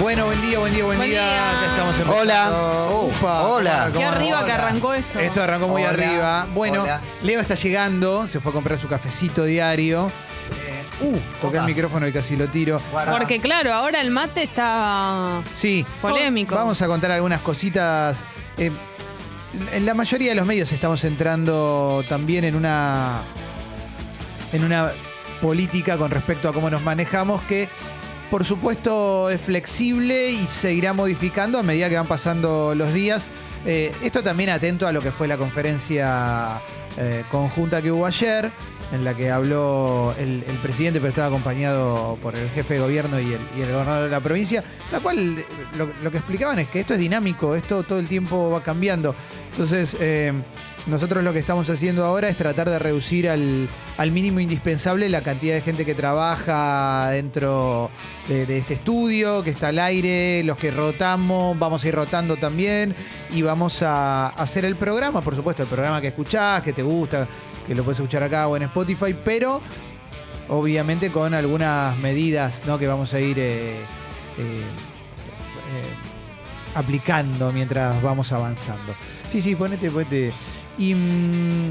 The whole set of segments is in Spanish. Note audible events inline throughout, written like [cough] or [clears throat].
Bueno, buen día, buen día, buen, Buen día. día. Acá estamos empezando. Hola. Upa, Hola. ¿cómo Qué arriba que arrancó eso. Esto arrancó muy Hola. arriba. Bueno, Hola. Leo está llegando, se fue a comprar su cafecito diario. Uh, toqué el micrófono y casi lo tiro. Guarda. Porque claro, ahora el mate está... Sí. Polémico. Vamos a contar algunas cositas. Eh, en la mayoría de los medios estamos entrando también en una. en una política con respecto a cómo nos manejamos que. Por supuesto es flexible y se irá modificando a medida que van pasando los días. Eh, esto también atento a lo que fue la conferencia eh, conjunta que hubo ayer, en la que habló el, presidente, pero estaba acompañado por el jefe de gobierno y el, y el gobernador de la provincia, la cual eh, lo, lo que explicaban es que esto es dinámico, esto todo el tiempo va cambiando. Entonces, eh, nosotros lo que estamos haciendo ahora es tratar de reducir al, mínimo indispensable la cantidad de gente que trabaja dentro de, este estudio, que está al aire, los que rotamos, vamos a ir rotando también y vamos a hacer el programa, por supuesto, el programa que escuchás, que te gusta, que lo puedes escuchar acá o en Spotify, pero obviamente con algunas medidas que vamos a ir eh, eh, eh, aplicando mientras vamos avanzando. Sí, sí, ponete, ponete. Y mm,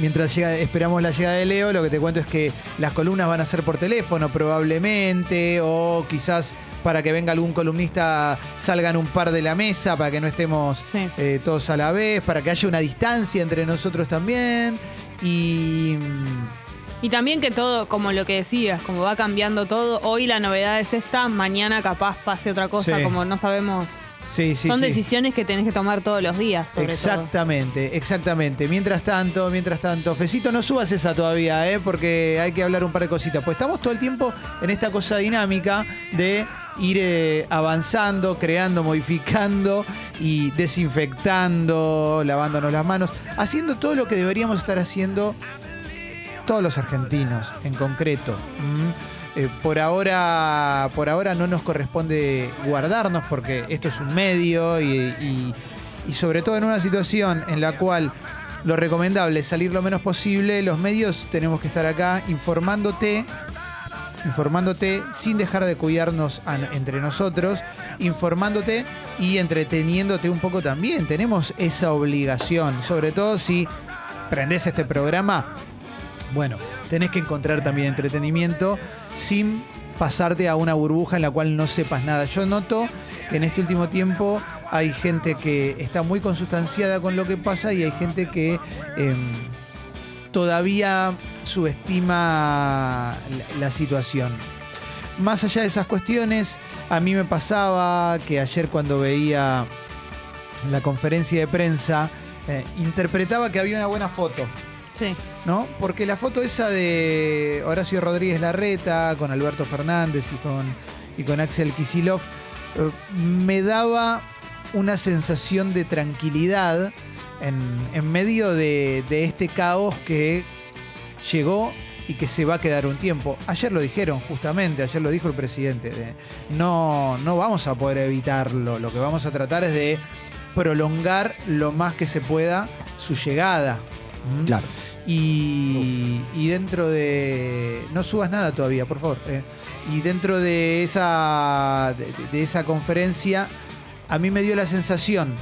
mientras llega, esperamos la llegada de Leo, lo que te cuento es que las columnas van a ser por teléfono probablemente, o quizás para que venga algún columnista salgan un par de la mesa, para que no estemos Sí. eh, todos a la vez, para que haya una distancia entre nosotros también. Y mm, Y también que todo, como lo que decías, como va cambiando todo, hoy la novedad es esta, mañana capaz pase otra cosa, Sí. como no sabemos. sí, sí, Son sí. decisiones que tenés que tomar todos los días, sobre todo. Exactamente, exactamente. Mientras tanto, mientras tanto, Fecito, no subas esa todavía, ¿eh? porque hay que hablar un par de cositas. Pues estamos todo el tiempo en esta cosa dinámica de ir eh, avanzando, creando, modificando y desinfectando, lavándonos las manos, haciendo todo lo que deberíamos estar haciendo todos los argentinos en concreto. Eh, por ahora, por ahora no nos corresponde guardarnos porque esto es un medio y, sobre todo en una situación en la cual lo recomendable es salir lo menos posible, los medios tenemos que estar acá informándote, informándote sin dejar de cuidarnos entre nosotros, informándote y entreteniéndote un poco también. Tenemos esa obligación, sobre todo si prendés este programa bueno, tenés que encontrar también entretenimiento sin pasarte a una burbuja en la cual no sepas nada. Yo noto que en este último tiempo hay gente que está muy consustanciada con lo que pasa y hay gente que em, todavía subestima la, situación. Más allá de esas cuestiones, a mí me pasaba que ayer cuando veía la conferencia de prensa, eh, interpretaba que había una buena foto. ¿No? Porque la foto esa de Horacio Rodríguez Larreta con Alberto Fernández y con, y con Axel Kisilov eh, me daba una sensación de tranquilidad en, en medio de, este caos que llegó y que se va a quedar un tiempo. Ayer lo dijeron justamente, ayer lo dijo el presidente, de, no, no vamos a poder evitarlo, lo que vamos a tratar es de prolongar lo más que se pueda su llegada. ¿Mm? Claro. Y, y dentro de. No subas nada todavía, por favor. eh. y dentro de esa, de, de esa conferencia, a mí me dio la sensación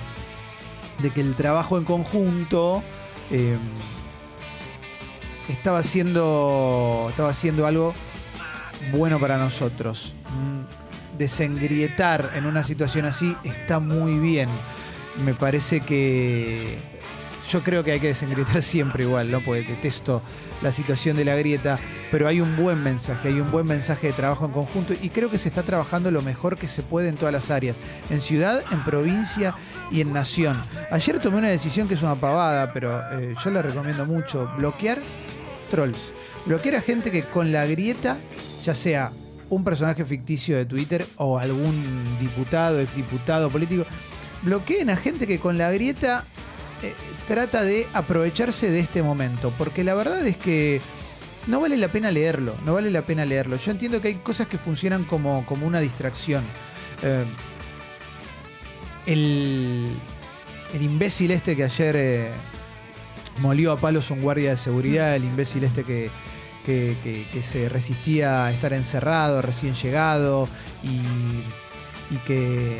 de que el trabajo en conjunto eh, estaba haciendo, estaba haciendo algo bueno para nosotros. Mm, Desengrietar en una situación así está muy bien. Me parece que yo creo que hay que desengrietar [laughs] siempre igual, ¿no? Porque detesto la situación de la grieta, pero hay un buen mensaje, hay un buen mensaje de trabajo en conjunto y creo que se está trabajando lo mejor que se puede en todas las áreas, en ciudad, en provincia y en nación. Ayer tomé una decisión que es una pavada, pero eh, yo la recomiendo mucho, bloquear trolls, bloquear a gente que con la grieta, ya sea un personaje ficticio de Twitter o algún diputado, exdiputado, político, bloqueen a gente que con la grieta eh, trata de aprovecharse de este momento, porque la verdad es que no vale la pena leerlo, no vale la pena leerlo. Yo entiendo que hay cosas que funcionan como, como una distracción. Eh, el, el imbécil este que ayer eh, molió a palos un guardia de seguridad, el imbécil este que, que, que- que se resistía a estar encerrado, recién llegado, y y que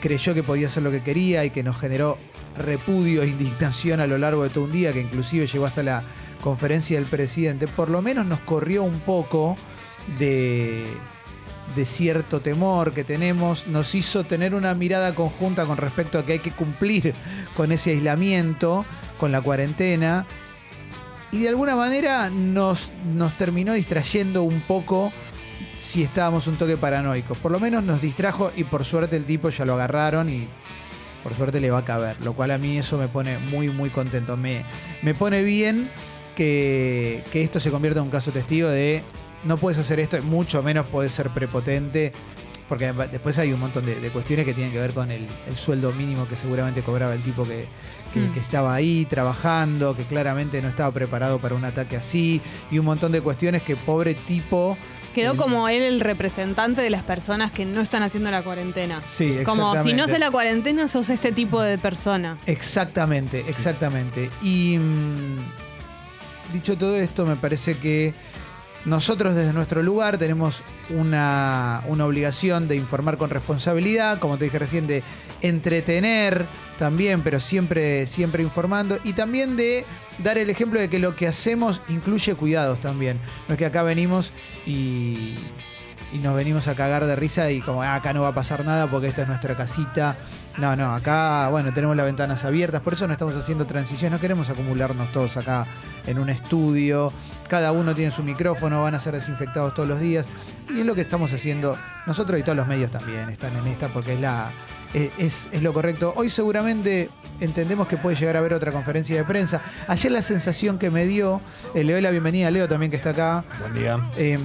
creyó que podía hacer lo que quería y que nos generó repudio e indignación a lo largo de todo un día, que inclusive llegó hasta la conferencia del presidente, por lo menos nos corrió un poco de, de cierto temor que tenemos, nos hizo tener una mirada conjunta con respecto a que hay que cumplir con ese aislamiento, con la cuarentena, y de alguna manera nos, nos terminó distrayendo un poco si estábamos un toque paranoicos. Por lo menos nos distrajo y por suerte el tipo ya lo agarraron y por suerte le va a caber, lo cual a mí eso me pone muy, muy contento. Me, me pone bien que, que esto se convierta en un caso testigo de no puedes hacer esto, mucho menos puedes ser prepotente, porque después hay un montón de, de cuestiones que tienen que ver con el, el, sueldo mínimo que seguramente cobraba el tipo que, que, mm. que, estaba ahí trabajando, que claramente no estaba preparado para un ataque así, y un montón de cuestiones que pobre tipo... Quedó como él el representante de las personas que no están haciendo la cuarentena. Sí, Como si no hace la cuarentena, sos este tipo de persona. Exactamente, exactamente. Y mmm, dicho todo esto, me parece que nosotros desde nuestro lugar tenemos una, una, obligación de informar con responsabilidad, como te dije recién, de entretener también, pero siempre, siempre informando, y también de dar el ejemplo de que lo que hacemos incluye cuidados también. No es que acá venimos y, y nos venimos a cagar de risa y como ah, acá no va a pasar nada porque esta es nuestra casita. No, no, acá, bueno, tenemos las ventanas abiertas, por eso no estamos haciendo transición, no queremos acumularnos todos acá en un estudio, cada uno tiene su micrófono, van a ser desinfectados todos los días, y es lo que estamos haciendo nosotros y todos los medios también están en esta porque es la es, es lo correcto. Hoy seguramente entendemos que puede llegar a haber otra conferencia de prensa. Ayer la sensación que me dio, eh, le doy la bienvenida a Leo también que está acá. Buen día. Eh,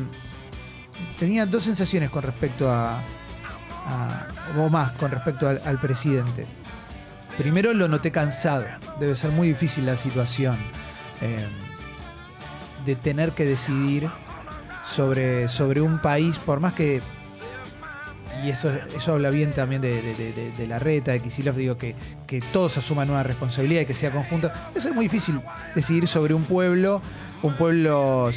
tenía dos sensaciones con respecto a, a o más con respecto al, al, presidente. Primero lo noté cansado, debe ser muy difícil la situación eh, de tener que decidir sobre, sobre un país, por más que, y eso, eso habla bien también de, de, de, de la reta, de Kisilov, digo que, que todos asuman una responsabilidad y que sea conjunto, debe ser muy difícil decidir sobre un pueblo, un pueblo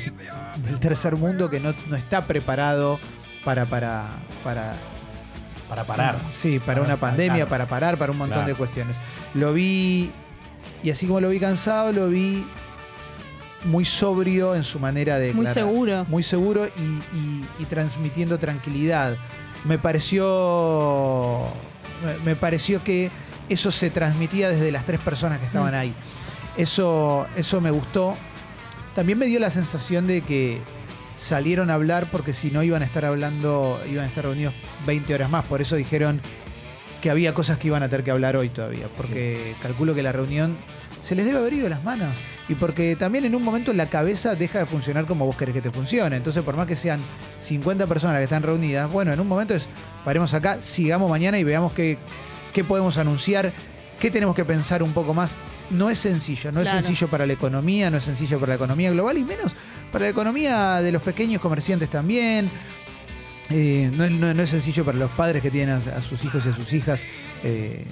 del tercer mundo que no, no está preparado para, para, para para parar. Sí, para, para una pandemia, para parar, para un montón claro. de cuestiones. Lo vi, y así como lo vi cansado, lo vi muy sobrio en su manera de... Muy declarar. seguro. Muy seguro y, y, y, transmitiendo tranquilidad. Me pareció... Me pareció que eso se transmitía desde las tres personas que estaban mm. ahí. Eso, eso me gustó. También me dio la sensación de que salieron a hablar porque si no iban a estar hablando, iban a estar reunidos 20 horas más. Por eso dijeron que había cosas que iban a tener que hablar hoy todavía. Porque sí. calculo que la reunión se les debe haber ido las manos. Y porque también en un momento la cabeza deja de funcionar como vos querés que te funcione. Entonces, por más que sean 50 personas que están reunidas, bueno, en un momento es, paremos acá, sigamos mañana y veamos qué, qué podemos anunciar, qué tenemos que pensar un poco más. No es sencillo, no claro. es sencillo para la economía, no es sencillo para la economía global y menos para la economía de los pequeños comerciantes también. Eh, no, es, no, no, es, sencillo para los padres que tienen a, a sus hijos y a sus hijas eh,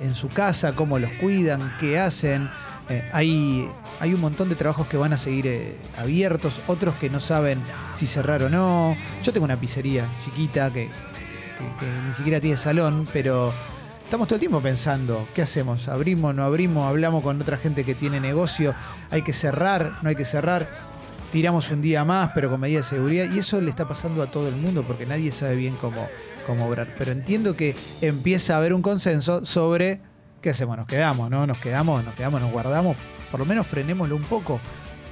en su casa, cómo los cuidan, qué hacen. Eh, hay, hay un montón de trabajos que van a seguir eh, abiertos, otros que no saben si cerrar o no. Yo tengo una pizzería chiquita que, ni siquiera tiene salón, pero estamos todo el tiempo pensando, ¿qué hacemos? ¿Abrimos, no abrimos? ¿Hablamos con otra gente que tiene negocio? ¿Hay que cerrar? ¿No hay que cerrar? tiramos un día más, pero con medidas de seguridad. Y eso le está pasando a todo el mundo porque nadie sabe bien cómo, cómo obrar. Pero entiendo que empieza a haber un consenso sobre qué hacemos. Nos quedamos, ¿no? Nos quedamos, nos quedamos, nos guardamos. Por lo menos frenémoslo un poco.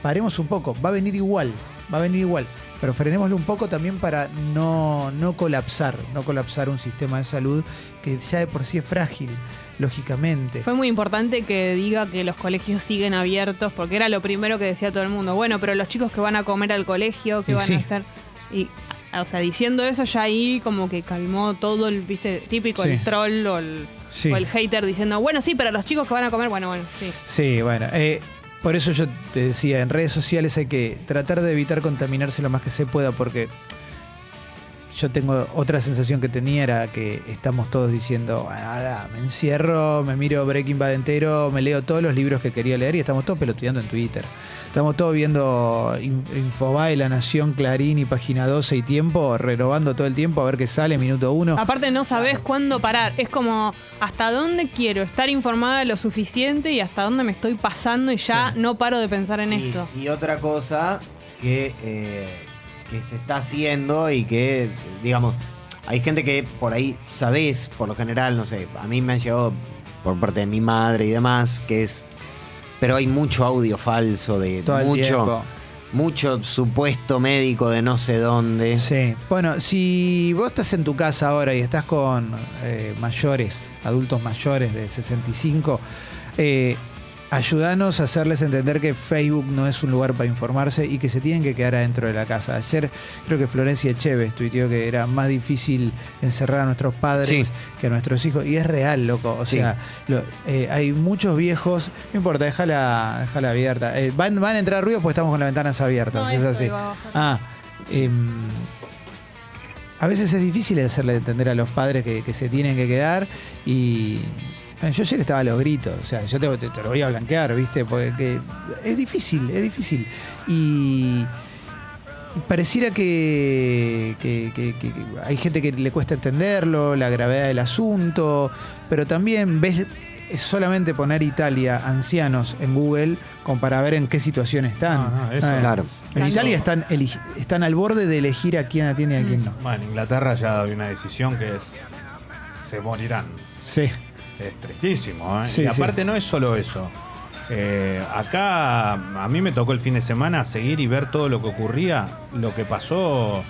Paremos un poco. Va a venir igual. Va a venir igual. Pero frenémoslo un poco también para no, no colapsar, no colapsar un sistema de salud que ya de por sí es frágil lógicamente. Fue muy importante que diga que los colegios siguen abiertos, porque era lo primero que decía todo el mundo. Bueno, pero los chicos que van a comer al colegio, ¿qué y van sí. a hacer? Y, o sea, diciendo eso ya ahí como que calmó todo el, viste, típico sí. el troll o el, sí. o el, hater diciendo, bueno, sí, pero los chicos que van a comer, bueno, bueno, sí. Sí, bueno. Eh, por eso yo te decía, en redes sociales hay que tratar de evitar contaminarse lo más que se pueda, porque yo tengo otra sensación que tenía era que estamos todos diciendo, ahora me encierro, me miro Breaking Bad entero, me leo todos los libros que quería leer y estamos todos pelotudeando en Twitter. Estamos todos viendo Infobae, La Nación, Clarín y Página 12 y Tiempo, renovando todo el tiempo a ver qué sale, minuto uno. Aparte no sabes cuándo parar. Es como hasta dónde quiero estar informada lo suficiente y hasta dónde me estoy pasando y ya no paro de pensar en esto. Y otra cosa que, eh, que se está haciendo y que, digamos, hay gente que por ahí sabés, por lo general, no sé, a mí me han llegado por parte de mi madre y demás, que es pero hay mucho audio falso de mucho, mucho supuesto médico de no sé dónde. Sí. Bueno, si vos estás en tu casa ahora y estás con eh, mayores, adultos mayores de 65, eh, ayúdanos a hacerles entender que Facebook no es un lugar para informarse y que se tienen que quedar adentro de la casa. Ayer creo que Florencia Echeves tuiteó que era más difícil encerrar a nuestros padres que a nuestros hijos. Y es real, loco. O sea, eh, hay muchos viejos. No importa, déjala, déjala abierta. Eh, van, a entrar ruidos porque estamos con las ventanas abiertas. es así. Ah. Em, a veces es difícil hacerle entender a los padres que se tienen que quedar y yo ayer estaba a los gritos, o sea, yo te, lo voy a blanquear, ¿viste? Porque es difícil, es difícil. Y, pareciera que, hay gente que le cuesta entenderlo, la gravedad del asunto, pero también ves solamente poner Italia, ancianos en Google, como para ver en qué situación están. Ah, claro. En Italia están, están al borde de elegir a quién atiende y a quién no. Bueno, en Inglaterra ya hay una decisión que es se morirán. Sí. Es tristísimo, ¿eh? y aparte no es solo eso. Eh, acá a mí me tocó el fin de semana seguir y ver todo lo que ocurría, lo que pasó.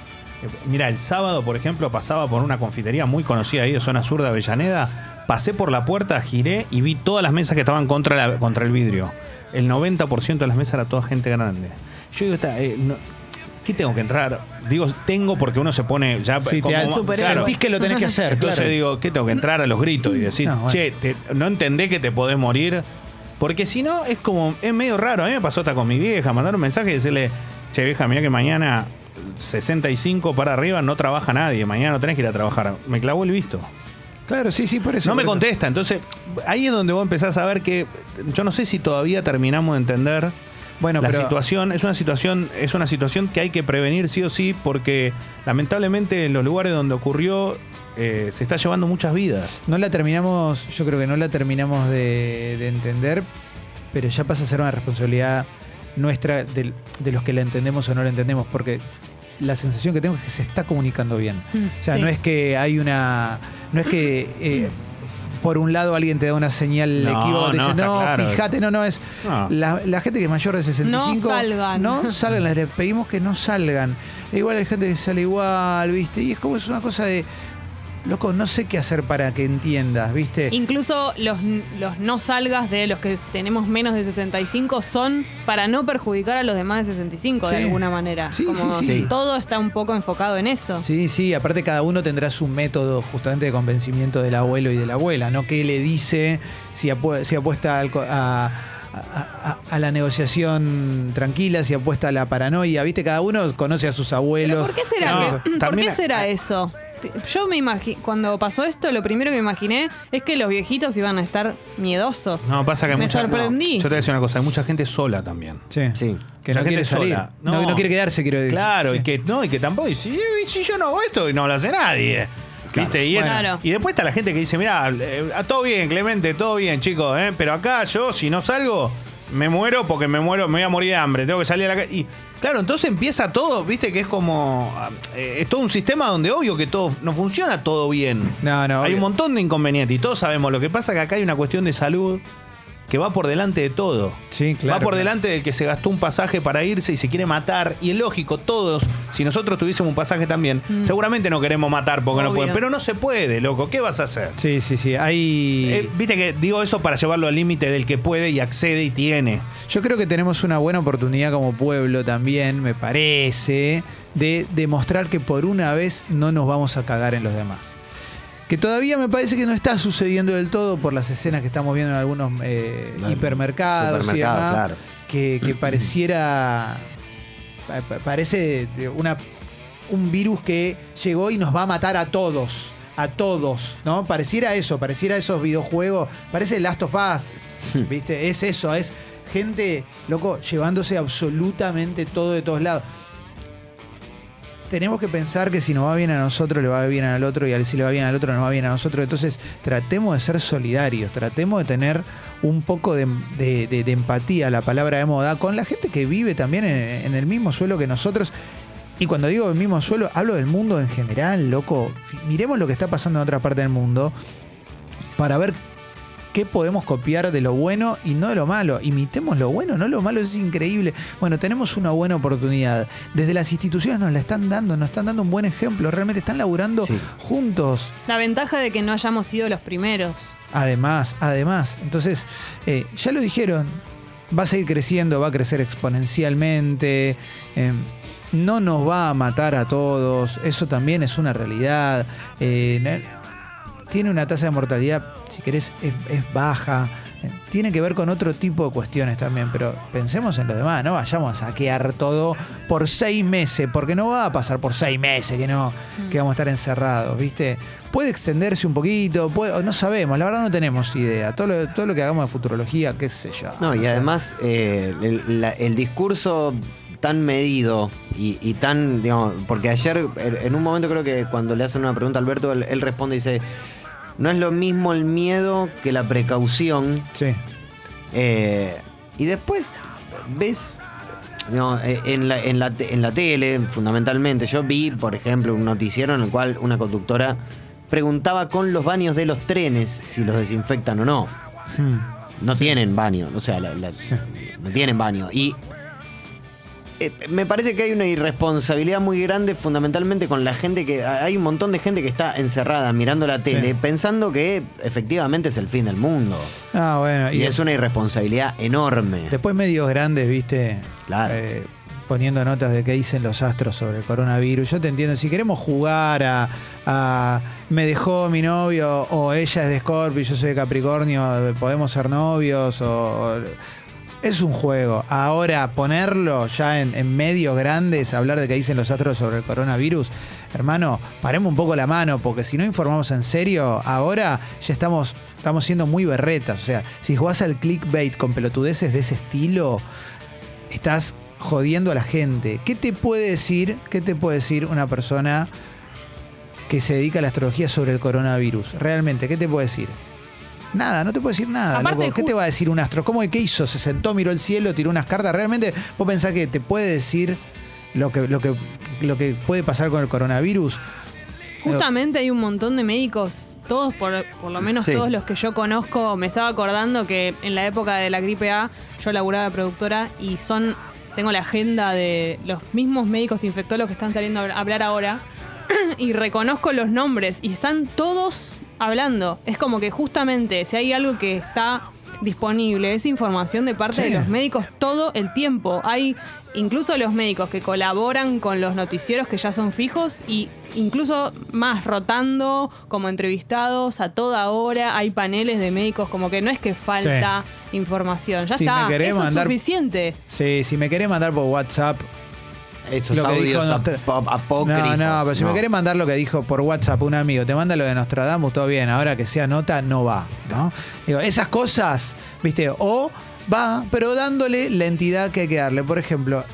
Mira, el sábado, por ejemplo, pasaba por una confitería muy conocida ahí de zona sur de Avellaneda. Pasé por la puerta, giré y vi todas las mesas que estaban contra, contra el vidrio. El 90% de las mesas era toda gente grande. Yo digo, eh, ¿qué tengo que entrar? Digo, tengo porque uno se pone ya sí, como, te sentís que lo tenés que hacer. Entonces digo, ¿qué tengo que entrar a los gritos y decir, che, no entendés que te podés morir? Porque si no, es como, es medio raro. A mí me pasó hasta con mi vieja, mandar un mensaje y decirle, che, vieja, mira que mañana 65 para arriba no trabaja nadie, mañana no tenés que ir a trabajar. Me clavó el visto. Claro, sí, sí, por eso. No me contesta. Entonces, ahí es donde vos empezás a ver que yo no sé si todavía terminamos de entender bueno, la situación es una situación es una situación que hay que prevenir sí o sí porque lamentablemente en los lugares donde ocurrió eh, se está llevando muchas vidas. No la terminamos, yo creo que no la terminamos de, entender, pero ya pasa a ser una responsabilidad nuestra de, los que la entendemos o no la entendemos, porque la sensación que tengo es que se está comunicando bien. Mm, o sea, no es que hay una. No es que. Eh, por un lado alguien te da una señal no, equivocada, dice, no, fíjate, no, no, es la, gente que es mayor de 65. No salgan. No [laughs] salgan, les pedimos que no salgan. E igual hay gente que sale igual, ¿viste? Y es como es una cosa de loco, no sé qué hacer para que entiendas, ¿viste? Incluso los, los no salgas de los que tenemos menos de 65 son para no perjudicar a los demás de 65 de alguna manera. Sí, sí, sí. Todo está un poco enfocado en eso. Sí, sí, aparte cada uno tendrá su método justamente de convencimiento del abuelo y de la abuela, ¿no? ¿Qué le dice si, apuesta a, a, la negociación tranquila, si apuesta a la paranoia. ¿Viste? Cada uno conoce a sus abuelos. ¿Por qué será, [clears throat] ¿por qué será eso? Yo me imagino, cuando pasó esto, lo primero que me imaginé es que los viejitos iban a estar miedosos. No, pasa que me sorprendí. Yo te voy a decir una cosa, hay mucha gente sola también. Sí. sí. Que no quiere salir. No. no. quiere quedarse, quiero decir. Claro, y que no, y que tampoco, y si, yo no hago esto, y no lo hace nadie. ¿Viste? Y, y, después está la gente que dice, mira, eh, todo bien, Clemente, todo bien, chicos, ¿eh? pero acá yo, si no salgo, me muero porque me muero, me voy a morir de hambre, tengo que salir a la calle. Claro, entonces empieza todo, viste que es como. Eh, es todo un sistema donde obvio que todo no funciona todo bien. No, no. Hay un montón de inconvenientes y todos sabemos. Lo que pasa que acá hay una cuestión de salud que va por delante de todo. Sí, claro. Va por delante del que se gastó un pasaje para irse y se quiere matar. Y es lógico, todos, si nosotros tuviésemos un pasaje también, mm. seguramente no queremos matar porque no pueden. Pero no se puede, loco. ¿Qué vas a hacer? Sí, sí, sí. Hay. Eh, viste que digo eso para llevarlo al límite del que puede y accede y tiene. Yo creo que tenemos una buena oportunidad como pueblo también, me parece, de demostrar que por una vez no nos vamos a cagar en los demás que todavía me parece que no está sucediendo del todo por las escenas que estamos viendo en algunos eh, hipermercados y que, [clears throat] pareciera parece una un virus que llegó y nos va a matar a todos. A todos, ¿no? Pareciera eso, pareciera esos videojuegos. Parece Last of Us. [laughs] ¿Viste? Es eso, es gente, loco, llevándose absolutamente todo de todos lados tenemos que pensar que si nos va bien a nosotros, le va bien al otro, y si le va bien al otro, nos va bien a nosotros. Entonces, tratemos de ser solidarios, tratemos de tener un poco de, empatía, la palabra de moda, con la gente que vive también en, el mismo suelo que nosotros. Y cuando digo el mismo suelo, hablo del mundo en general, loco. Miremos lo que está pasando en otra parte del mundo para ver qué podemos copiar de lo bueno y no de lo malo. Imitemos lo bueno, no lo malo, es increíble. Bueno, tenemos una buena oportunidad. Desde las instituciones nos la están dando, nos están dando un buen ejemplo. Realmente están laburando juntos. La ventaja de que no hayamos sido los primeros. Además, además. Entonces, eh, ya lo dijeron, va a seguir creciendo, va a crecer exponencialmente. Em, no nos va a matar a todos, eso también es una realidad. Eh, tiene una tasa de mortalidad si querés, es, baja. Tiene que ver con otro tipo de cuestiones también, pero pensemos en lo demás, no vayamos a saquear todo por seis meses, porque no va a pasar por seis meses que no, mm. que vamos a estar encerrados, ¿viste? Puede extenderse un poquito, puede, no sabemos, la verdad no tenemos idea. Todo lo, todo lo que hagamos de futurología, qué sé yo. No, y además eh, el, discurso tan medido y, tan, digamos, porque ayer en un momento creo que cuando le hacen una pregunta a Alberto, él responde y dice, no es lo mismo el miedo que la precaución. Sí. Eh, y después ves eh, en, la, en, la, en, la, tele, fundamentalmente, yo vi, por ejemplo, un noticiero en el cual una conductora preguntaba con los baños de los trenes si los desinfectan o no. Hmm. No tienen baño, o sea, no tienen baño. Y eh, me parece que hay una irresponsabilidad muy grande fundamentalmente con la gente que hay un montón de gente que está encerrada mirando la tele pensando que efectivamente es el fin del mundo. Ah, bueno. Y, es una irresponsabilidad enorme. Después medios grandes, viste. Claro. Eh, poniendo notas de qué dicen los astros sobre el coronavirus. Yo te entiendo, si queremos jugar a, me dejó mi novio o ella es de Scorpio y yo soy de Capricornio, podemos ser novios o es un juego. Ahora, ponerlo ya en, medios grandes, hablar de qué dicen los astros sobre el coronavirus, hermano, paremos un poco la mano, porque si no informamos en serio, ahora ya estamos, estamos siendo muy berretas. O sea, si jugás al clickbait con pelotudeces de ese estilo, estás jodiendo a la gente. ¿Qué te puede decir? ¿Qué te puede decir una persona que se dedica a la astrología sobre el coronavirus? Realmente, ¿qué te puede decir? Nada, no te puedo decir nada. ¿Qué te va a decir un astro? ¿Cómo qué hizo? ¿Se sentó, miró el cielo, tiró unas cartas? ¿Realmente vos pensás que te puede decir lo que, lo que, lo que puede pasar con el coronavirus? Justamente hay un montón de médicos, todos, por, por lo menos todos los que yo conozco, me estaba acordando que en la época de la gripe A yo laburaba de productora y son, tengo la agenda de los mismos médicos infectólogos que están saliendo a hablar ahora [clears throat] y reconozco los nombres y están todos hablando. Es como que justamente si hay algo que está disponible, es información de parte de los médicos todo el tiempo. Hay incluso los médicos que colaboran con los noticieros que ya son fijos y incluso más rotando como entrevistados a toda hora. Hay paneles de médicos, como que no es que falta información. Ya está, eso es suficiente. Sí, si me querés mandar por WhatsApp esos audios apócrifos. No, no, pero si me querés mandar lo que dijo por WhatsApp un amigo, te manda lo de Nostradamus, todo bien. Ahora que sea nota, no va. ¿no? Digo, esas cosas, ¿viste? O va, pero dándole la entidad que hay que darle. Por ejemplo,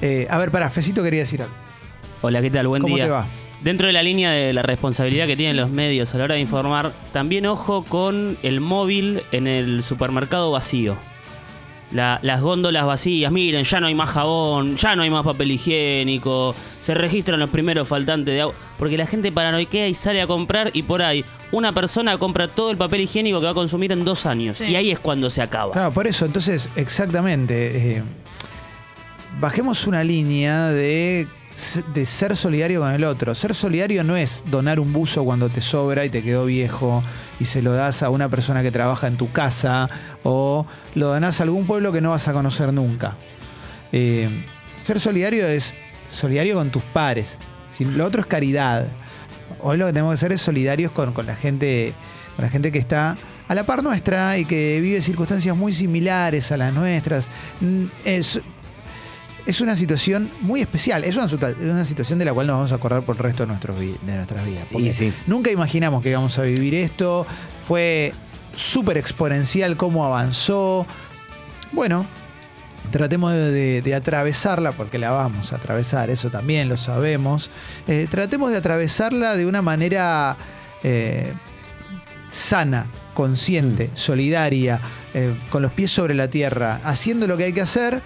eh, a ver, pará, Fecito quería decir algo. Hola, ¿qué tal? Buen día. ¿Cómo te va? Dentro de la línea de la responsabilidad que tienen los medios a la hora de informar, también ojo con el móvil en el supermercado vacío las góndolas vacías, miren, ya no hay más jabón, ya no hay más papel higiénico, se registran los primeros faltantes de agua, porque la gente paranoiquea y sale a comprar y por ahí una persona compra todo el papel higiénico que va a consumir en dos años y ahí es cuando se acaba. Claro, por eso, entonces, exactamente, eh, bajemos una línea de de ser solidario con el otro. Ser solidario no es donar un buzo cuando te sobra y te quedó viejo y se lo das a una persona que trabaja en tu casa o lo donás a algún pueblo que no vas a conocer nunca. Eh, ser solidario es solidario con tus pares. Lo otro es caridad. Hoy lo que tenemos que hacer es solidarios con, la gente, con la gente que está a la par nuestra y que vive circunstancias muy similares a las nuestras. Mm, es, es una situación muy especial. Es una, una, situación de la cual nos vamos a acordar por el resto de, nuestros, de nuestras vidas. Y sí. Nunca imaginamos que íbamos a vivir esto. Fue súper exponencial cómo avanzó. Bueno, tratemos de, atravesarla, porque la vamos a atravesar, eso también lo sabemos. Eh, tratemos de atravesarla de una manera eh, sana, consciente, mm. solidaria, eh, con los pies sobre la tierra, haciendo lo que hay que hacer.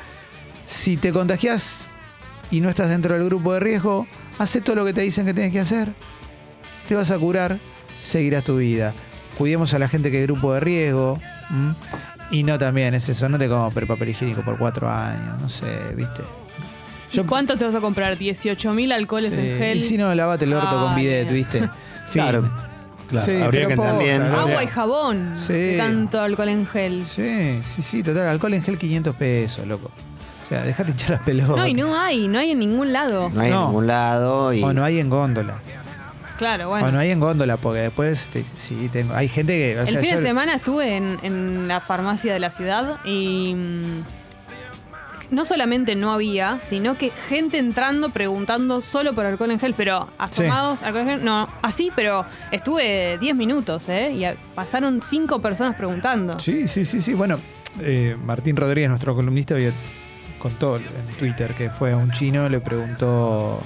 Si te contagias y no estás dentro del grupo de riesgo, haz todo lo que te dicen que tienes que hacer. Te vas a curar, seguirás tu vida. Cuidemos a la gente que es grupo de riesgo. Y no también es eso, no te compres papel higiénico por cuatro años, no sé, ¿viste? ¿Cuánto te vas a comprar? ¿18.000 alcoholes en gel? Y si no, lavate el orto con bidet, ¿viste? [laughs] Claro. Claro, habría que también. Agua y jabón. Sí. Tanto alcohol en gel. Sí, sí, sí, total. Alcohol en gel 500 pesos, loco. O sea, déjate echar las pelotas. No, y no hay, no hay en ningún lado. No hay en ningún lado. Y... O no hay en góndola. Claro, bueno. no hay en góndola, porque después sí tengo. Hay gente que. el fin de semana estuve en, la farmacia de la ciudad y. Mm, no solamente no había, sino que gente entrando preguntando solo por alcohol en gel, pero asomados, alcohol en gel, no, así, pero estuve 10 minutos, ¿eh? Y pasaron 5 personas preguntando. Sí, sí, sí, sí. Bueno, eh, Martín Rodríguez, nuestro columnista, contó en Twitter que fue a un chino, le preguntó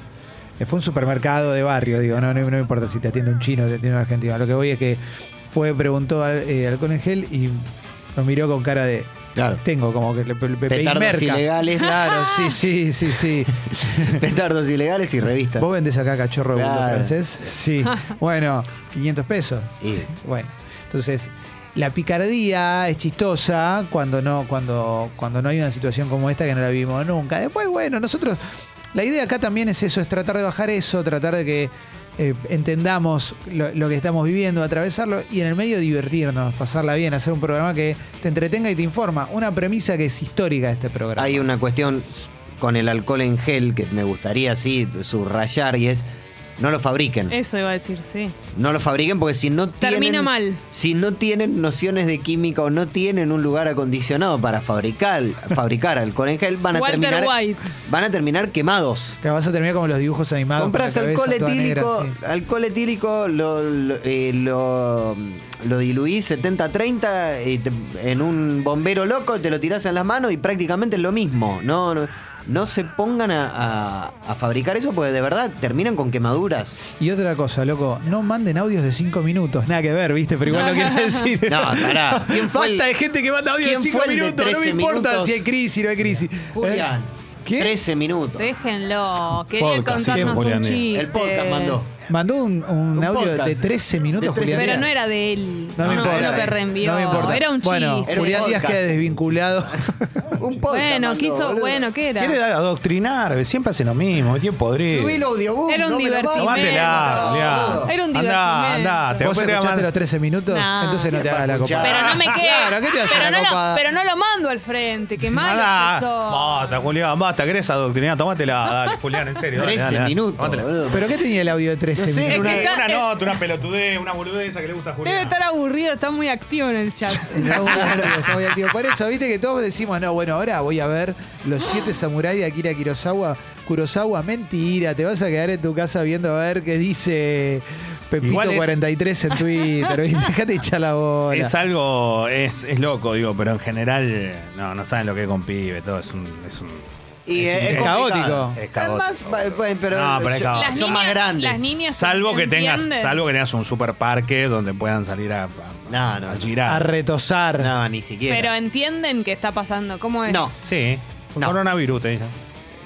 eh, fue un supermercado de barrio, digo, no, no, importa si te atiende un chino o te atiende un argentino. Lo que voy es que fue, preguntó al, eh, alcohol en gel y lo miró con cara de. Claro. Tengo como que le, Petardos ilegales. Claro, [laughs] sí, sí, sí, sí. [laughs] Petardos ilegales y revistas. ¿Vos vendés acá cachorro francés? Sí. [laughs] bueno, 500 pesos. Bueno, entonces la picardía es chistosa cuando no, cuando, cuando no hay una situación como esta que no la vimos nunca. Después, bueno, nosotros la idea acá también es eso, es tratar de bajar eso, tratar de que eh, entendamos lo, que estamos viviendo, atravesarlo y en el medio divertirnos, pasarla bien, hacer un programa que te entretenga y te informa. Una premisa que es histórica de este programa. Hay una cuestión con el alcohol en gel que me gustaría así subrayar y es no lo fabriquen. Eso iba a decir, sí. No lo fabriquen porque si no tienen. Termina mal. Si no tienen nociones de química o no tienen un lugar acondicionado para fabricar, fabricar alcohol en gel, van a terminar. White. Van a terminar quemados. Que vas a terminar como los dibujos animados. Compras alcohol etílico, alcohol etílico, lo, lo, eh, lo, diluís 70-30 en un bombero loco, te lo tirás en las manos y prácticamente es lo mismo. No, no no se pongan a, fabricar eso porque de verdad terminan con quemaduras. Y otra cosa, loco, no manden audios de 5 minutos, nada que ver, ¿viste? Pero igual no, quiero [laughs] decir. No, pará. Basta de gente que manda audios de 5 minutos, no me importa si hay crisis, no hay crisis. Julián. ¿Qué? 13 minutos. Déjenlo. Quería contarnos un chiste. El podcast mandó. Mandó un, audio de 13 minutos, Julián. Pero no era de él. No, me importa. lo que reenvió. No me importa. Era un chiste. Bueno, Julián Díaz queda desvinculado. [laughs] un podcast. Bueno, quiso, bueno, ¿qué era? Quiere adoctrinar, siempre hace lo mismo, tiene podrido. Subí el audiobook. Era un divertimento. Tomátela, Julián. Era un divertimento. Anda, anda. ¿Vos escuchaste los 13 minutos? Entonces no te hagas la copa. Pero no me quedo. Claro, ¿qué te hace pero la no copa? Lo, pero no lo mando al frente, qué malo Basta, Julián, basta. ¿Querés adoctrinar? Tomátela, dale, Julián, en serio. 13 minutos. ¿Pero qué tenía el audio de 13 una nota, una pelotudez, una boludeza que le gusta a Julián. Debe estar aburrido, está muy activo en el chat. [laughs] está, muy activo, Por eso, viste que todos decimos, no, bueno, ahora voy a ver los siete samuráis de Akira Kurosawa. Kurosawa, mentira, te vas a quedar en tu casa viendo a ver qué dice Pepito43 en Twitter. [laughs] Déjate echar la bola. Es algo, es, es loco, digo, pero en general no, no saben lo que es con pibe, todo es un, es un y es, caótico. Es caótico. pero, son, más grandes. Las niñas salvo que tengas, salvo que tengas un super parque donde puedan salir a, a, girar. A retosar. No, ni siquiera. Pero entienden qué está pasando. ¿Cómo es? No. Sí. Un coronavirus, te dicen.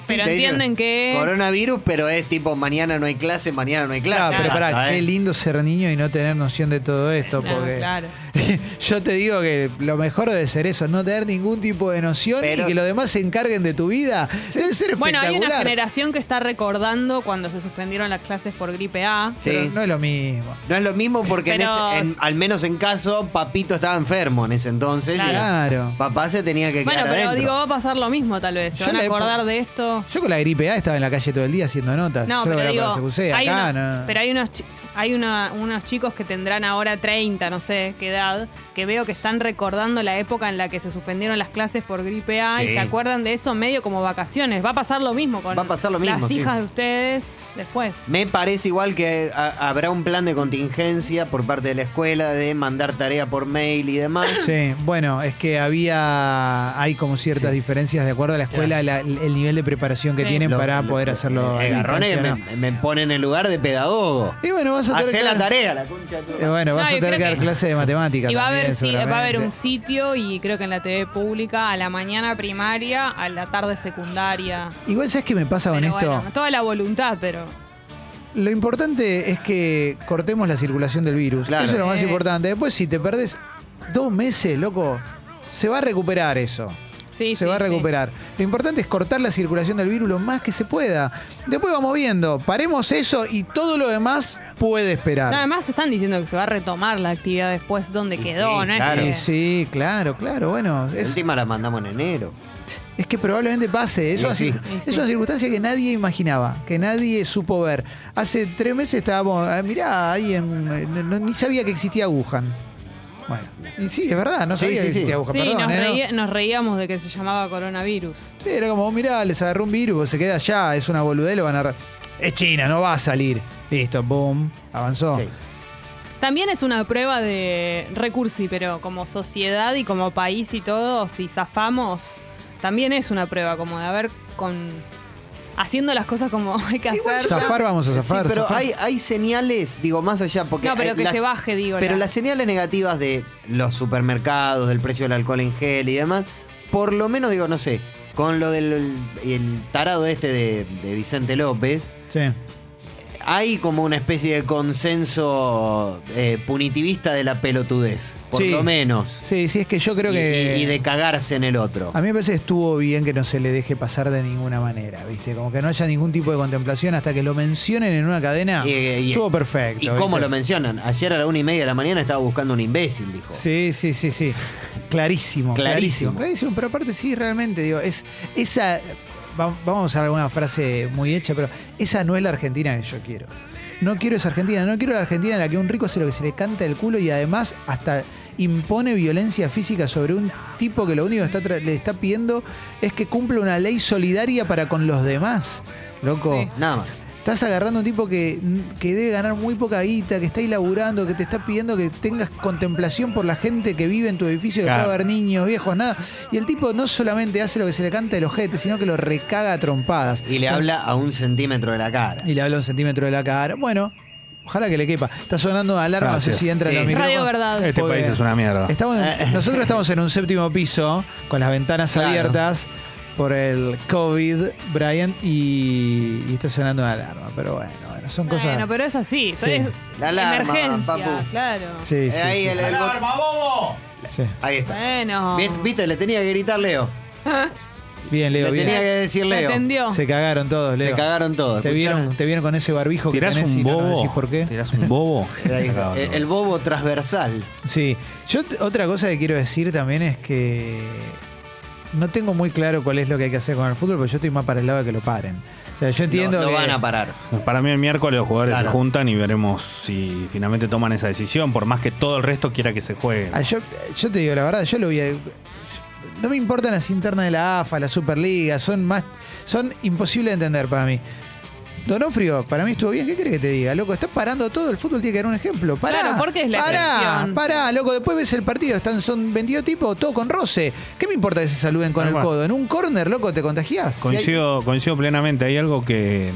Pero entienden que es... Coronavirus, pero es tipo mañana no hay clase, mañana no hay clase. Claro, pero pará, qué lindo ser niño y no tener noción de todo esto. porque claro. [laughs] yo te digo que lo mejor debe ser eso, no tener ningún tipo de noción y que los demás se encarguen de tu vida. Debe ser Bueno, hay una generación que está recordando cuando se suspendieron las clases por gripe A. Sí. no es lo mismo. No es lo mismo porque al menos en caso, papito estaba enfermo en ese entonces. Claro. papá se tenía que quedar Bueno, pero digo, va a pasar lo mismo tal vez. Se van a acordar de esto. Yo con la gripe A estaba en la calle todo el día haciendo notas. No, Solo pero era digo, para CQC, hay acá unos- no. pero hay unos chi- hay una- unos chicos que tendrán ahora 30, no sé qué edad, que veo que están recordando la época en la que se suspendieron las clases por gripe A y se acuerdan de eso medio como vacaciones. Va a pasar lo mismo con Va a pasar lo mismo, las sí. hijas de ustedes después. Me parece igual que ha- habrá un plan de contingencia por parte de la escuela de mandar tarea por mail y demás. Sí, bueno, es que había. Hay como ciertas Sí. diferencias de acuerdo a la escuela, la- el nivel de preparación que Sí. tienen Lo- para lo- poder hacerlo. ¿no? me, me pone en el lugar de pedagogo. Y bueno, vas a tener Hacé que la tarea, la concha de tu- Eh, bueno, vas No, a tener que dar que- clase de matemáticas. Y va a, haber, sí, va a haber un sitio y creo que en la TV pública a la mañana primaria, a la tarde secundaria. Igual, ¿sabes qué me pasa con esto? bueno, toda la voluntad, pero Lo importante es que cortemos la circulación del virus. Claro. Eso es lo más Eh. importante. Después, si te perdés dos meses, loco, se va a recuperar eso. Sí, se sí, va a sí. recuperar. Lo importante es cortar la circulación del virus lo más que se pueda. Después vamos viendo. Paremos eso y todo lo demás puede esperar. No, además están diciendo que se va a retomar la actividad después donde Y quedó, sí, ¿no? Es claro. que- Eh, sí, claro, claro. Bueno, La es, última la mandamos en enero. es que probablemente pase. Eso Sí, así- sí. es una circunstancia que nadie imaginaba, que nadie supo ver. Hace tres meses estábamos, ah, mirá, ahí en, eh, no- ni sabía que existía Wuhan. Bueno, y sí, es verdad, no Sí, sabía sí, que sí. existía Sí, perdón. nos, ¿eh? nos reíamos de que se llamaba coronavirus. Sí, era como, mirá, les agarró un virus, se queda allá, es una boludez, lo van a... re- Es China, no va a salir. Listo, boom, avanzó. Sí. También es una prueba de recursi, pero como sociedad y como país y todo, si zafamos, también es una prueba como de haber con haciendo las cosas como [laughs] hay que hacerlas. zafar vamos a zafar. sí, pero zafar. hay, hay señales, digo, más allá, porque... No, pero hay que las- se baje, digo. Pero la- las señales negativas de los supermercados, del precio del alcohol en gel y demás, por lo menos digo, no sé, con lo del el tarado este de, de Vicente López, Sí. hay como una especie de consenso eh, punitivista de la pelotudez, por Sí. lo menos. Sí, sí, es que yo creo Y- que... y, de cagarse en el otro. A mí me parece que estuvo bien que no se le deje pasar de ninguna manera, ¿viste? Como que no haya ningún tipo de contemplación hasta que lo mencionen en una cadena. Y- y- estuvo perfecto. ¿Y cómo lo mencionan? Ayer a la una y media de la mañana estaba buscando un imbécil, dijo. Sí, sí, sí, sí. Clarísimo, clarísimo. Clarísimo. Clarísimo, pero aparte sí, realmente, digo, es esa. va- Vamos a usar alguna frase muy hecha, pero esa no es la Argentina que yo quiero. No quiero esa Argentina, no quiero la Argentina en la que un rico hace lo que se le canta el culo y además hasta impone violencia física sobre un tipo que lo único que está le está pidiendo es que cumpla una ley solidaria para con los demás. Loco. Nada más. Estás agarrando a un tipo que, que debe ganar muy poca guita, que está ahí laburando, que te está pidiendo que tengas contemplación por la gente que vive en tu edificio, que Claro. puede haber niños, viejos, nada. Y el tipo no solamente hace lo que se le canta el ojete, sino que lo recaga a trompadas. Y le habla a un centímetro de la cara. Y le habla un centímetro de la cara. Bueno, ojalá que le quepa. Está sonando alarma, no sé Gracias. si entra en Sí. los micrófonos. Radio Verdad. Este Porque país es una mierda. Estamos en- [laughs] nosotros estamos en un séptimo piso, con las ventanas Claro. abiertas por el COVID, Brian, y, y está sonando una alarma. Pero bueno, bueno, son cosas... Bueno, pero es así. Sí. Es La alarma, emergencia, papu. claro. Sí, Eh, sí, ahí sí, el- sí. el bot- Sí. Ahí está. Bueno. ¿Viste? ¿Viste? Le tenía que gritar Leo. [laughs] Bien, Leo, Le bien. tenía que decir ¿Me Leo. entendió? Se cagaron todos, Leo. Se cagaron todos. Te ¿escucharon? vieron, te vieron con ese barbijo que ¿Tirás tenés un y no bobo? decís por qué. ¿Tirás un bobo? [laughs] El, bobo transversal. Sí. Yo otra cosa que quiero decir también es que no tengo muy claro cuál es lo que hay que hacer con el fútbol, porque yo estoy más para el lado de que lo paren. O sea, yo entiendo no, no que van a parar. Para mí el miércoles los jugadores Claro. se juntan y veremos si finalmente toman esa decisión, por más que todo el resto quiera que se juegue. Ah, yo, yo te digo la verdad, yo lo voy a. No me importan las internas de la AFA, la Superliga, son más. son imposibles de entender para mí. Donofrio, para mí estuvo bien. ¿Qué crees que te diga, loco? Estás parando todo, el fútbol tiene que dar un ejemplo. Pará, Claro, porque es la pará, pará, loco. Después ves el partido, están, son 22 tipos, todo con roce. ¿Qué me importa que se saluden con el codo? En un córner, loco, te contagiás. Coincido, coincido plenamente. Hay algo que.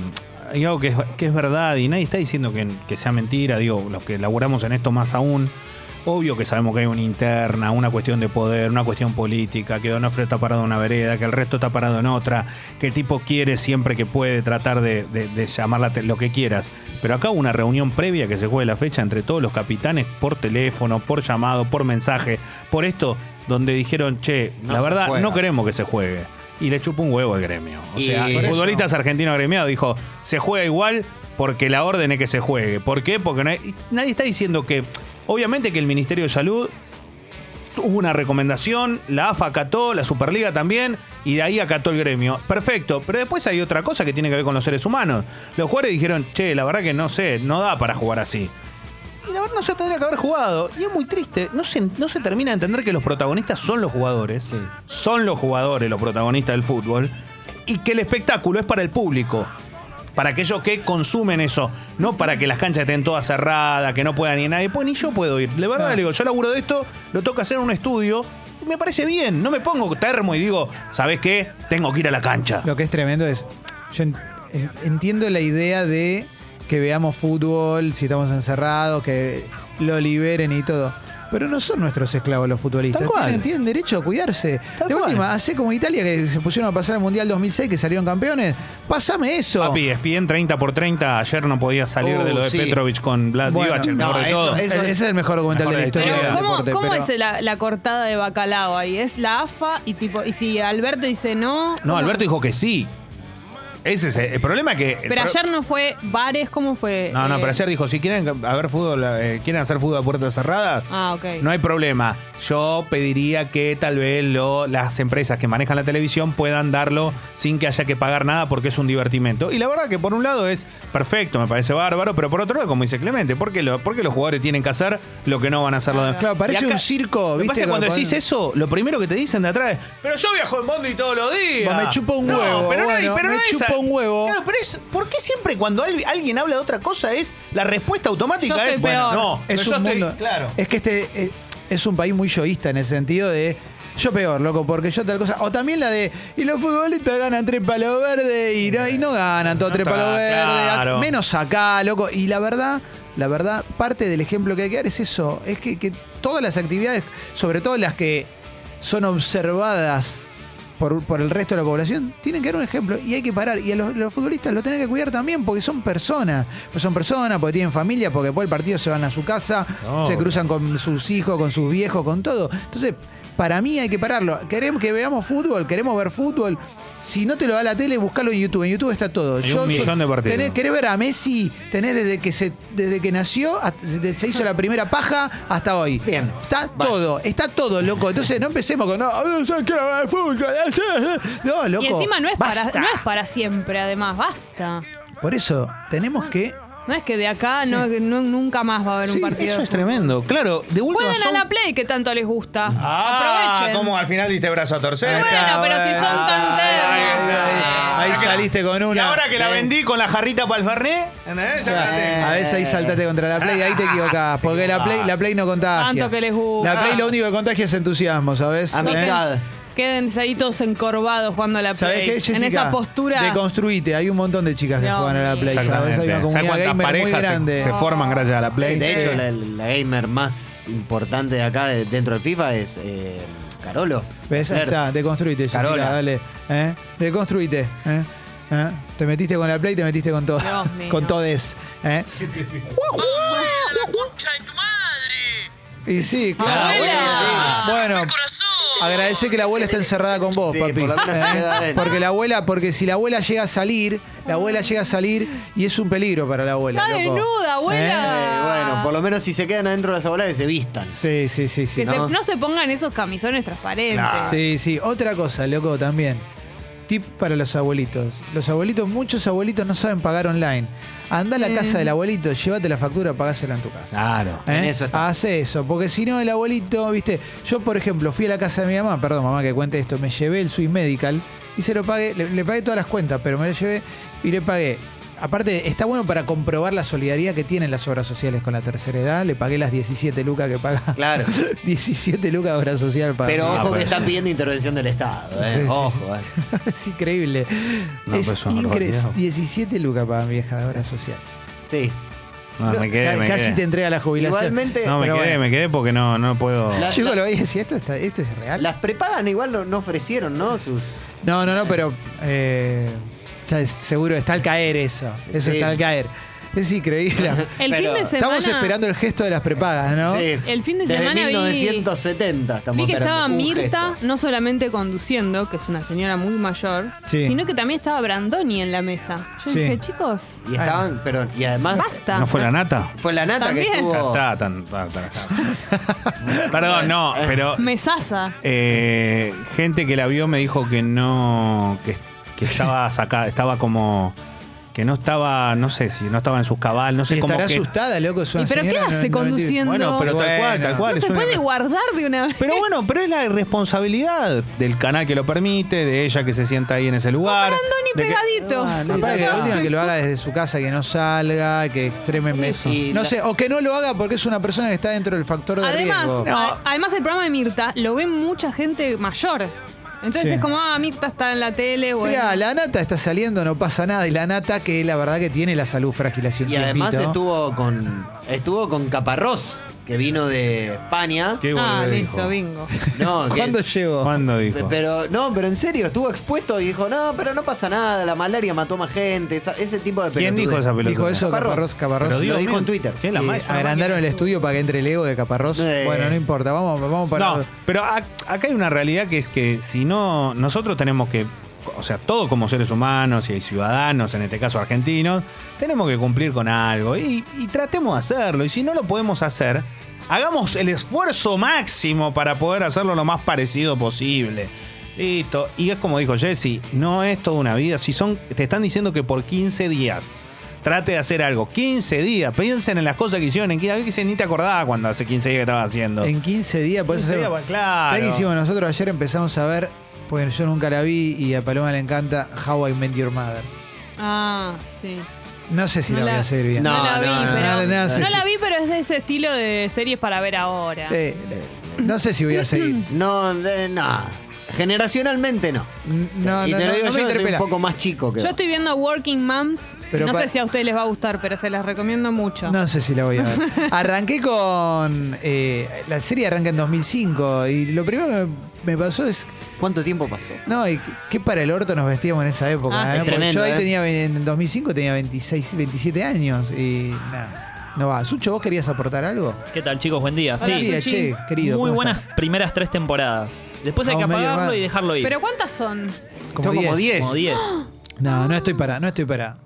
Hay algo que es, que es verdad y nadie está diciendo que, que sea mentira. Digo, los que laburamos en esto más aún. Obvio que sabemos que hay una interna, una cuestión de poder, una cuestión política, que Donofrio está parado en una vereda, que el resto está parado en otra, que el tipo quiere siempre que puede tratar de, de, lo que quieras. Pero acá hubo una reunión previa que se juegue la fecha entre todos los capitanes por teléfono, por llamado, por mensaje, por esto, donde dijeron, che, No la verdad, juega. no queremos que se juegue. Y le chupó un huevo al gremio. O Y sea, el futbolista argentino agremiado dijo, se juega igual porque la orden es que se juegue. ¿Por qué? Porque no hay- nadie está diciendo que, obviamente que el Ministerio de Salud hubo una recomendación, la AFA acató, la Superliga también, y de ahí acató el gremio. Perfecto, pero después hay otra cosa que tiene que ver con los seres humanos. Los jugadores dijeron, che, la verdad que no sé, no da para jugar así. Y la verdad no se tendría que haber jugado. Y es muy triste. No se, no se termina de entender que los protagonistas son los jugadores. Son los jugadores los protagonistas del fútbol. Y que el espectáculo es para el público. Para aquellos que consumen eso. No para que las canchas estén todas cerradas, que no pueda ni nadie. Pues ni yo puedo ir. De verdad No. le digo, yo laburo de esto, lo toca hacer en un estudio. Y me parece bien. No me pongo termo y digo, ¿sabes qué? Tengo que ir a la cancha. Lo que es tremendo es. Yo en- en- entiendo la idea de que veamos fútbol, si estamos encerrados, que lo liberen y todo. Pero no son nuestros esclavos los futbolistas. Tal cual. Tienen, tienen derecho a cuidarse. Tal de cual. última, hace como Italia que se pusieron a pasar el Mundial 2006, que salieron campeones. Pásame eso. Papi, ESPN 30 por 30 ayer no podía salir de lo de sí. Petrovic con Vlad Bueno, Divac, el no, mejor de eso- todo. eso- Ese es el mejor documental Mejor de la historia Pero ¿cómo, deporte. cómo pero- es la, la cortada de bacalao ahí? ¿Es la AFA y tipo y si Alberto dice no? No, ¿cómo? Alberto dijo que sí. Ese es el, el problema que. Pero pro- ayer no fue bares, ¿cómo fue? No, no, Eh, pero ayer dijo, si quieren haber fútbol, eh, quieren hacer fútbol a puertas cerradas, Ah, ok. no hay problema. Yo pediría que tal vez lo- las empresas que manejan la televisión puedan darlo sin que haya que pagar nada porque es un divertimento. Y la verdad que por un lado es perfecto, me parece bárbaro, pero por otro lado, como dice Clemente, ¿por qué, lo- por qué los jugadores tienen que hacer lo que no van a hacer los demás? Claro, parece un circo, Lo que ¿viste? pasa es que cuando decís eso, lo primero que te dicen de atrás es, pero yo viajo en Bondi todos los días. Me chupa un No, huevo, pero no, hay- bueno, pero me no es chupa un huevo. Claro, pero es, ¿por qué siempre cuando al- alguien habla de otra cosa es la respuesta automática Yo es, peor. no, es un estoy- mundo. claro. Es que este eh, es un país muy yoísta en el sentido de. Yo peor, loco, porque yo tal cosa. O también la de. Y los futbolistas ganan tres palos verdes y no, y no ganan todos No tres está, palos verdes. claro. Menos acá, loco. Y la verdad, la verdad, parte del ejemplo que hay que dar es eso. Es que, que todas las actividades, sobre todo las que son observadas por, por el resto de la población, tienen que dar un ejemplo y hay que parar. Y a los, los futbolistas lo tienen que cuidar también porque son personas. Pues son personas, porque tienen familia, porque después del partido se van a su casa, No. se cruzan con sus hijos, con sus viejos, con todo. Entonces, para mí hay que pararlo. Queremos que veamos fútbol, queremos ver fútbol. Si no te lo da la tele, buscalo en YouTube. En YouTube está todo. Hay un millón de partidos. tenés- querés ver a Messi, tenés desde que se, desde que nació, hasta- desde se hizo la primera paja hasta hoy. Bien. Está Vale. todo, está todo, loco. Entonces no empecemos con no. No, loco. Y encima no es, para, no es para siempre, además, basta. Por eso tenemos que. No es que de acá no, no- nunca más va a haber Sí, un partido. Eso es tremendo. Claro, de última Jueguen a son- la Play que tanto les gusta. Ah, Aprovechen. como al final diste brazo a torcer. Ahí Bueno, está, pero si son tan Ahí, tercos. ahí, ahí, ahí saliste con Y una. ahora que la Eh, vendí con la jarrita para el Fernet. A veces ahí saltaste contra la Play, ahí te equivocás. Porque la Play, la Play no contagia. Tanto que les gusta. La Play lo único que contagia es entusiasmo, ¿sabes? Amistad. Quédense ahí todos encorvados jugando a la ¿Sabés Play. qué, en Jessica? esa postura. Deconstruite. Hay un montón de chicas que juegan a la. Play, ¿sabes? Hay una Exactamente. ¿Sabes comunidad gamer muy se- grande. se, forman gracias a la Play? De hecho, Sí. la, la gamer más importante de acá de- dentro del FIFA es eh, Carolo. ¿Ves? Ahí está, deconstruite, Jessica, Carola. dale. ¿Eh? Deconstruite. ¿eh? ¿Eh? Te metiste con la Play, te metiste con todo. [laughs] Con todes. ¿eh? Y sí, claro. Abuela. Bueno, agradece que la abuela está encerrada con vos, Sí, papi. por lo menos se ¿eh? queda adentro. Porque la abuela, porque si la abuela llega a salir, la abuela llega a salir y es un peligro para la abuela. Está loco. desnuda, abuela. Eh, bueno, por lo menos si se quedan adentro de las abuelas que se vistan. Sí, sí, sí, sí. Que se- ¿no? no se pongan esos camisones transparentes. Claro. Sí, sí. Otra cosa, loco, también. Tip para los abuelitos. Los abuelitos, muchos abuelitos no saben pagar online. Anda a la casa del abuelito, llévate la factura, pagásela en tu casa. Claro. ¿Eh? En eso está. Hace eso, porque si no el abuelito, viste, yo por ejemplo fui a la casa de mi mamá, perdón mamá que cuente esto, me llevé el Swiss Medical y se lo pagué, le, le pagué todas las cuentas, pero me lo llevé y le pagué. Aparte, está bueno para comprobar la solidaridad que tienen las obras sociales con la tercera edad. Le pagué las 17 lucas que paga. Claro. [laughs] 17 lucas de obra social para Pero mí. ojo que pues. están pidiendo intervención del Estado. eh. Sí, sí. Ojo, eh. [laughs] es increíble. No, es pues increíble. barbaridad. 17 lucas para mi vieja de obra social. Sí. No, me quedé, Ca- me Casi quedé. te entrega la jubilación. Igualmente, No, me pero quedé, bueno. me quedé porque no, no puedo. La- Yo lo veía y decía, ¿esto, está, ¿esto es real? las prepagas igual no, no ofrecieron, ¿no? Sus. No, no, no, pero eh, ya es- seguro está al caer eso. Eso Sí. está al caer. Es increíble. El [laughs] fin Pero de semana. Estamos esperando el gesto de las prepagas, ¿no? Sí. El fin de Desde semana vi- 1970 estamos Vi que estaba Mirta gesto. no solamente conduciendo, que es una señora muy mayor, Sí. sino que también estaba Brandoni en la mesa. Yo Sí. dije, chicos, Y estaban, pero, y además basta. ¿No fue la nata? fue la nata También. que estuvo. está, tan- tan- tan- tan. [laughs] Perdón, no, pero Mesaza. eh, gente que la vio me dijo que no, que, que estaba sacada, estaba como que no estaba, no sé si no estaba en sus cabal, no sé cómo estará que. asustada, loco. Es una ¿Y pero qué hace no- no conduciendo? Bueno, pero tal cual, tal cual. no se una- puede guardar de una vez. Pero bueno, pero es la responsabilidad del canal que lo permite, de ella que se sienta ahí en ese lugar. Que- pegaditos. Ah, no, para que la última que lo haga desde su casa, que no salga, que extremen Eso. No la- sé, o que no lo haga porque es una persona que está dentro del factor de Además, riesgo. a- además el programa de Mirta lo ve mucha gente mayor. Entonces Sí. es como, ah, Mirta está en la tele, bueno. Mirá, la nata está saliendo, no pasa nada. Y la nata, que la verdad que tiene la salud frágil hace un Y además estuvo con estuvo con Caparrós, que vino de España. Qué ah, listo, dijo. bingo. [laughs] No, que- ¿Cuándo llegó? ¿Cuándo dijo? Pero, no, pero en serio, estuvo expuesto y dijo, no, pero no pasa nada, la malaria mató más gente, esa- ese tipo de ¿Quién dijo pelotudez. esa pelota? Dijo eso Caparrós. Caparrós, Caparrós. Pero Lo dijo mío, en Twitter. ¿qué? La ma- agrandaron el estudio para que entre el ego de Caparrós. Bueno, no importa, vamos, vamos para. No, pero ac- acá hay una realidad que es que si no, nosotros tenemos que, o sea, todos como seres humanos y ciudadanos, en este caso argentinos, tenemos que cumplir con algo y, y tratemos de hacerlo. Y si no lo podemos hacer, hagamos el esfuerzo máximo para poder hacerlo lo más parecido posible. Listo. Y es como dijo Jesse, no es toda una vida. Si son, te están diciendo que por 15 días trate de hacer algo. 15 días. Piensen en las cosas que hicieron en 15 días. Veces ni te acordabas cuando hace 15 días que estabas haciendo. En 15 días, por eso 15 días, hacemos- bueno, claro. ¿Sabés qué hicimos nosotros? Ayer empezamos a ver, porque yo nunca la vi y a Paloma le encanta How I Met Your Mother. Ah, sí. No sé si No la, voy a seguir viendo. No, No, la vi, no, no, pero. no, la vi, pero es de ese estilo de series para ver ahora. Sí, no sé si voy a seguir. [clears throat] No, eh, no. Generacionalmente no. No, y no, te no, lo digo no me yo, soy un poco más chico que Yo vos. estoy viendo Working Moms. Pero no sé si a ustedes les va a gustar, pero se las recomiendo mucho. No sé si la voy a ver. [laughs] Arranqué con. eh, la serie arranca en 2005 y lo primero que me pasó es. ¿Cuánto tiempo pasó? No, y qué para el orto nos vestíamos en esa época. Ah, ¿eh? Tremendo, yo ahí ¿eh? tenía, en 2005 tenía 26, 27 años y nada, no va. Sucho, ¿vos querías aportar algo? ¿Qué tal, chicos? Buen día. Hola, Sí, día, che, querido. muy ¿cómo buenas estás? primeras tres temporadas. Después hay que apagarlo y dejarlo ir. ¿Pero cuántas son? Como Son como 10. Como 10. No, no estoy para, no estoy para. No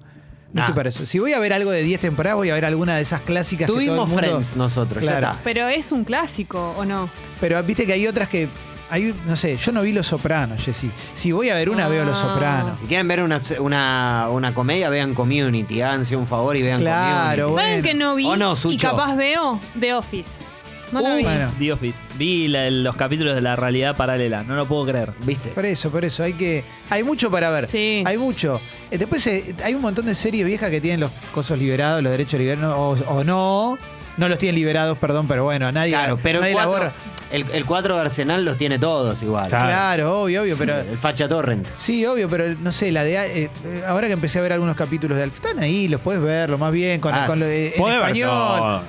Nah. estoy para eso. Si voy a ver algo de 10 temporadas, voy a ver alguna de esas clásicas que todo Tuvimos el mundo... Friends nosotros, ya Claro. está. Pero es un clásico, ¿o no? Pero viste que hay otras que... Hay, no sé, yo no vi Los Sopranos, Jessy. Si voy a ver una, veo Los Ah. Sopranos. Si quieren ver una, una, una comedia, vean Community. Háganse un favor y vean Claro, Community. ¿Saben que no vi? ¿O no, y capaz veo The Office. No la vi. Bueno. The Office. Vi la- los capítulos de la realidad paralela. No lo puedo creer. ¿Viste? Por eso, por eso. Hay que... Hay mucho para ver. Sí. Hay mucho. Eh, Después eh, hay un montón de series viejas que tienen los cosos liberados, los derechos liberados, o, o no. No los tienen liberados, perdón, pero bueno, nadie, Claro, pero nadie el 4, labora. El, el 4 de Arsenal los tiene todos igual. Claro. Claro, obvio, obvio, pero... El Facha Torrent. Sí, obvio, pero no sé, la de eh, eh, ahora que empecé a ver algunos capítulos de Alf, están ahí, los puedes ver, lo más bien, con, Ah, con lo, eh, en Podés ver español. todo.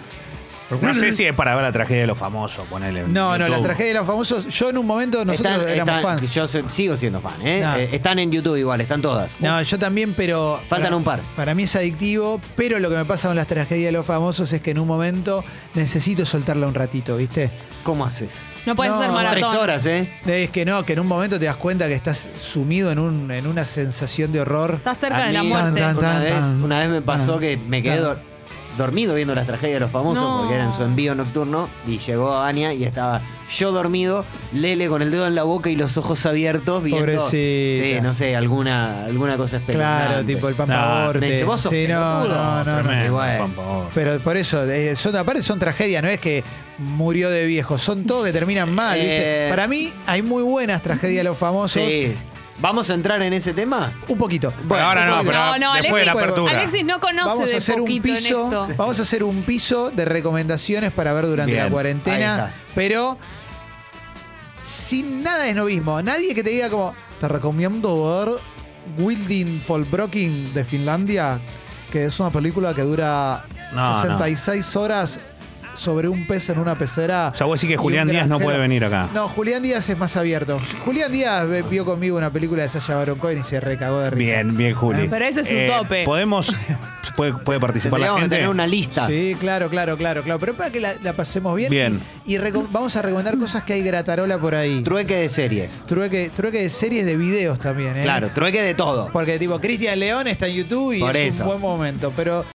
No sé si es para ver la tragedia de los famosos, ponele. en No, no, la tragedia de los famosos, yo en un momento nosotros Están- éramos están- fans. Yo sigo siendo fan, ¿eh? No. Eh, Están en YouTube igual, están todas. No, yo también, pero. Faltan para- un par. Para mí es adictivo, pero lo que me pasa con las tragedias de los famosos es que en un momento necesito soltarla un ratito, ¿viste? ¿Cómo haces? No puedes No, hacer son maratón. Tres horas, ¿eh? Es que no, que en un momento te das cuenta que estás sumido en, un, en una sensación de horror. Estás cerca A de la mí- muerte. Tan, tan, Una vez, una vez me pasó tan, que me quedé tan. dor- dormido viendo las tragedias de los famosos No. porque era en su envío nocturno y llegó Ania y estaba yo dormido, Lele con el dedo en la boca y los ojos abiertos viendo Pobrecita. sí, no sé, alguna alguna cosa espeluznante. Claro, tipo el No, dice, "Vos sos sí, no, pelotudo". no, no, no. Pero por eso, eh, son, aparte son tragedias, no es que murió de viejo, son todos que terminan mal, ¿viste? Eh. Para mí hay muy buenas tragedias de los famosos. Sí. ¿Vamos a entrar en ese tema? Un poquito. Bueno, ahora no, pero No, no, después de la Alexis- apertura. Alexis no conoce Vamos de a hacer un poquito en piso, esto. vamos a hacer un piso de recomendaciones para ver durante Bien, la ahí cuarentena, está. pero sin nada de novismo. Nadie que te diga como te recomiendo ver Wilding Folbroking de Finlandia, que es una película que dura No, 66 horas sobre un pez en una pecera. Ya voy a decir que un Julián Díaz no puede venir acá. No, Julián Díaz es más abierto. Julián Díaz vio conmigo una película de Sasha Baron Cohen y se recagó de risa. Bien, bien, Juli. Pero ese es su tope. Podemos. puede, puede participar la gente. tener una lista. Sí, claro, claro, claro, claro. Pero para que la, la pasemos bien. Bien. Y, vamos a recomendar cosas que hay gratarola por ahí. Trueque de series. Trueque, trueque de series de videos también, ¿eh? Claro, trueque de todo. Porque tipo Cristian León está en YouTube y Por es eso. un buen momento. Pero